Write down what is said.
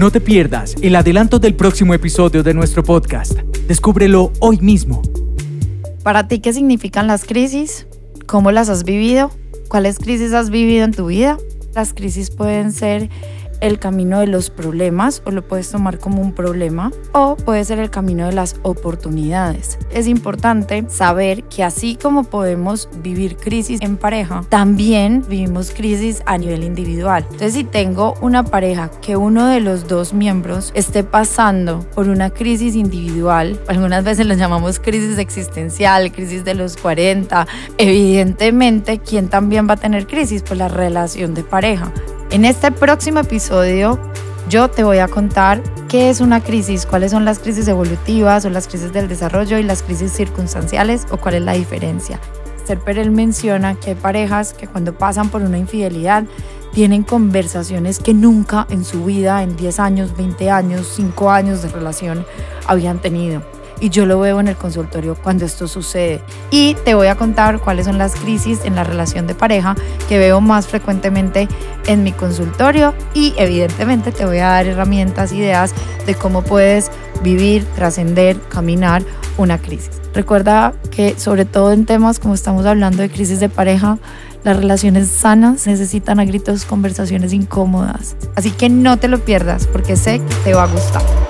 No te pierdas el adelanto del próximo episodio de nuestro podcast. Descúbrelo hoy mismo. Para ti, ¿qué significan las crisis? ¿Cómo las has vivido? ¿Cuáles crisis has vivido en tu vida? Las crisis pueden ser el camino de los problemas o lo puedes tomar como un problema o puede ser el camino de las oportunidades. Es importante saber que así como podemos vivir crisis en pareja, también vivimos crisis a nivel individual. Entonces si tengo una pareja que uno de los dos miembros esté pasando por una crisis individual, algunas veces lo llamamos crisis existencial, crisis de los 40, evidentemente, ¿quién también va a tener crisis? Pues la relación de pareja. En este próximo episodio yo te voy a contar qué es una crisis, cuáles son las crisis evolutivas o las crisis del desarrollo y las crisis circunstanciales o cuál es la diferencia. Esther Perel menciona que hay parejas que cuando pasan por una infidelidad tienen conversaciones que nunca en su vida, en 10 años, 20 años, 5 años de relación, habían tenido y yo lo veo en el consultorio cuando esto sucede. Y te voy a contar cuáles son las crisis en la relación de pareja que veo más frecuentemente en mi consultorio y evidentemente te voy a dar herramientas, ideas de cómo puedes vivir, trascender, caminar una crisis. Recuerda que sobre todo en temas como estamos hablando de crisis de pareja, las relaciones sanas necesitan a gritos conversaciones incómodas. Así que no te lo pierdas porque sé que te va a gustar.